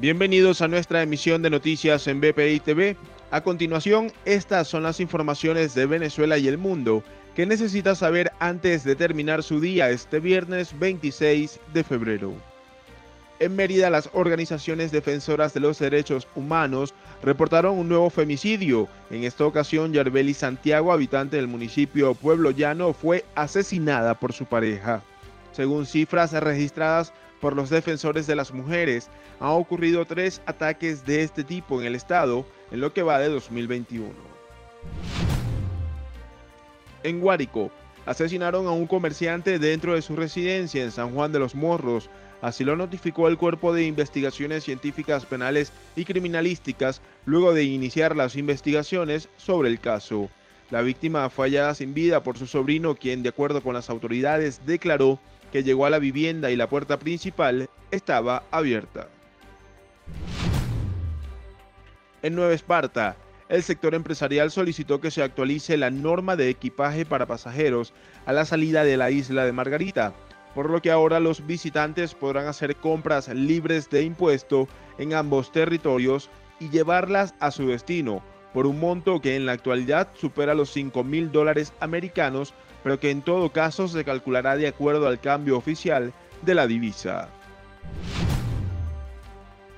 Bienvenidos a nuestra emisión de noticias en BPI TV. A continuación, estas son las informaciones de Venezuela y el mundo que necesita saber antes de terminar su día este viernes 26 de febrero. En Mérida, las organizaciones defensoras de los derechos humanos reportaron un nuevo femicidio. En esta ocasión, Yarbeli Santiago, habitante del municipio Pueblo Llano, fue asesinada por su pareja. Según cifras registradas por los defensores de las mujeres, han ocurrido tres ataques de este tipo en el estado en lo que va de 2021. En Guárico, asesinaron a un comerciante dentro de su residencia en San Juan de los Morros. Así lo notificó el Cuerpo de Investigaciones Científicas Penales y Criminalísticas luego de iniciar las investigaciones sobre el caso. La víctima fue hallada sin vida por su sobrino, quien, de acuerdo con las autoridades, declaró que llegó a la vivienda y la puerta principal estaba abierta. En Nueva Esparta, el sector empresarial solicitó que se actualice la norma de equipaje para pasajeros a la salida de la isla de Margarita, por lo que ahora los visitantes podrán hacer compras libres de impuesto en ambos territorios y llevarlas a su destino, por un monto que en la actualidad supera los 5 mil dólares americanos pero que en todo caso se calculará de acuerdo al cambio oficial de la divisa.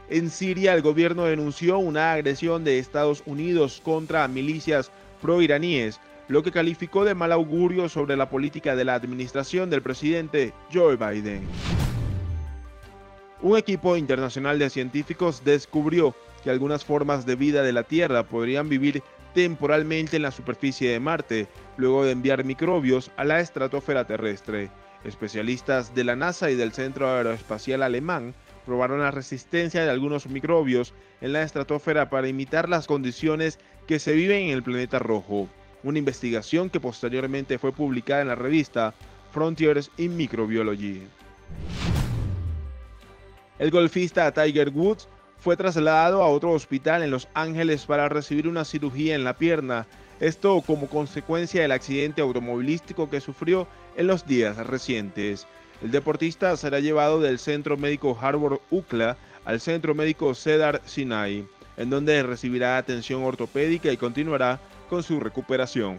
En Siria, el gobierno denunció una agresión de Estados Unidos contra milicias pro-iraníes, lo que calificó de mal augurio sobre la política de la administración del presidente Joe Biden. Un equipo internacional de científicos descubrió que algunas formas de vida de la Tierra podrían vivir temporalmente en la superficie de Marte, luego de enviar microbios a la estratosfera terrestre. Especialistas de la NASA y del Centro Aeroespacial Alemán probaron la resistencia de algunos microbios en la estratosfera para imitar las condiciones que se viven en el planeta rojo, una investigación que posteriormente fue publicada en la revista Frontiers in Microbiology. El golfista Tiger Woods fue trasladado a otro hospital en Los Ángeles para recibir una cirugía en la pierna, esto como consecuencia del accidente automovilístico que sufrió en los días recientes. El deportista será llevado del Centro Médico Harvard UCLA al Centro Médico Cedar Sinai, en donde recibirá atención ortopédica y continuará con su recuperación.